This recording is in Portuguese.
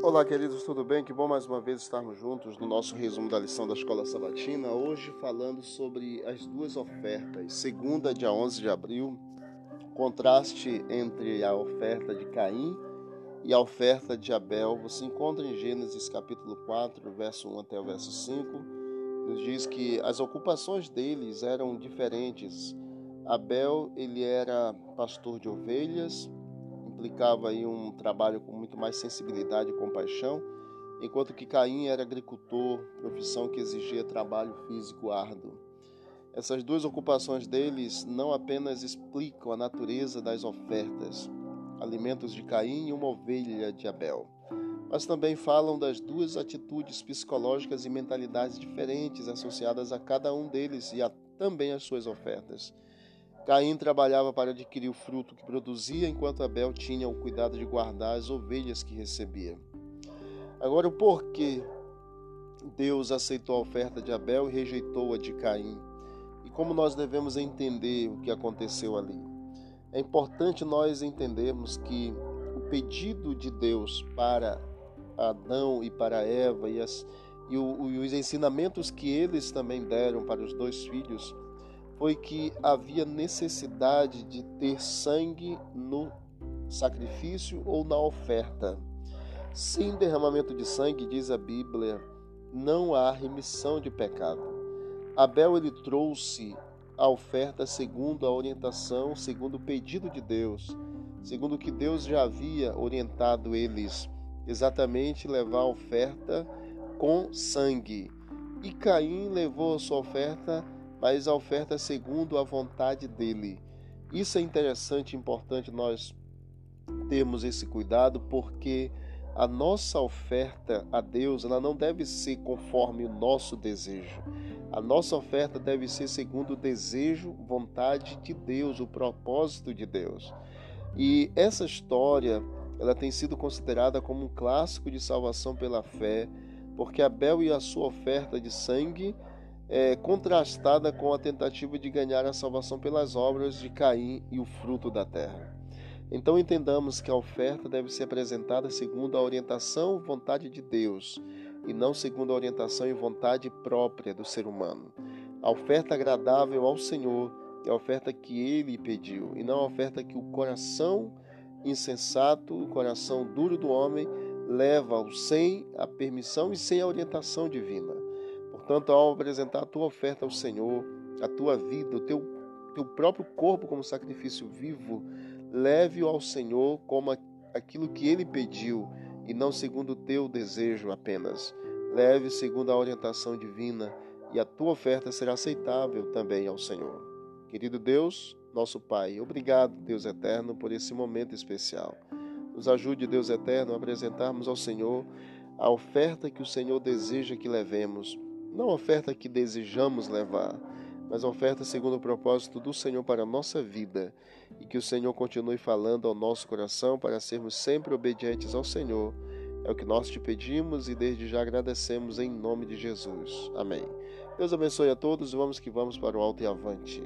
Olá, queridos, tudo bem? Que bom mais uma vez estarmos juntos no nosso resumo da lição da Escola Sabatina. Hoje falando sobre as duas ofertas. Segunda, dia 11 de abril, contraste entre a oferta de Caim e a oferta de Abel. Você encontra em Gênesis capítulo 4, verso 1 até o verso 5. Nos diz que as ocupações deles eram diferentes. Abel, ele era pastor de ovelhas, implicava aí um trabalho com muito mais sensibilidade e compaixão, enquanto que Caim era agricultor, profissão que exigia trabalho físico árduo. Essas duas ocupações deles não apenas explicam a natureza das ofertas, alimentos de Caim e uma ovelha de Abel, mas também falam das duas atitudes psicológicas e mentalidades diferentes associadas a cada um deles e a, também às suas ofertas. Caim trabalhava para adquirir o fruto que produzia, enquanto Abel tinha o cuidado de guardar as ovelhas que recebia. Agora, o porquê Deus aceitou a oferta de Abel e rejeitou a de Caim? E como nós devemos entender o que aconteceu ali? É importante nós entendermos que o pedido de Deus para Adão e para Eva e, as, e, o, e os ensinamentos que eles também deram para os dois filhos foi que havia necessidade de ter sangue no sacrifício ou na oferta. Sem derramamento de sangue, diz a Bíblia, não há remissão de pecado. Abel ele trouxe a oferta segundo a orientação, segundo o pedido de Deus, segundo o que Deus já havia orientado eles, exatamente levar a oferta com sangue. E Caim levou a sua oferta mas a oferta é segundo a vontade dele. Isso é interessante importante nós termos esse cuidado, porque a nossa oferta a Deus ela não deve ser conforme o nosso desejo. A nossa oferta deve ser segundo o desejo, vontade de Deus, o propósito de Deus. E essa história ela tem sido considerada como um clássico de salvação pela fé, porque Abel e a sua oferta de sangue é, contrastada com a tentativa de ganhar a salvação pelas obras de Caim e o fruto da terra. Então entendamos que a oferta deve ser apresentada segundo a orientação e vontade de Deus, e não segundo a orientação e vontade própria do ser humano. A oferta agradável ao Senhor é a oferta que ele pediu, e não a oferta que o coração insensato, o coração duro do homem, leva sem a permissão e sem a orientação divina. Portanto, ao apresentar a tua oferta ao Senhor, a tua vida, o teu, teu próprio corpo como sacrifício vivo, leve-o ao Senhor como aquilo que ele pediu e não segundo o teu desejo apenas. Leve segundo a orientação divina e a tua oferta será aceitável também ao Senhor. Querido Deus, nosso Pai, obrigado, Deus eterno, por esse momento especial. Nos ajude, Deus eterno, a apresentarmos ao Senhor a oferta que o Senhor deseja que levemos não a oferta que desejamos levar, mas a oferta segundo o propósito do Senhor para a nossa vida, e que o Senhor continue falando ao nosso coração para sermos sempre obedientes ao Senhor. É o que nós te pedimos e desde já agradecemos em nome de Jesus. Amém. Deus abençoe a todos e vamos que vamos para o alto e avante.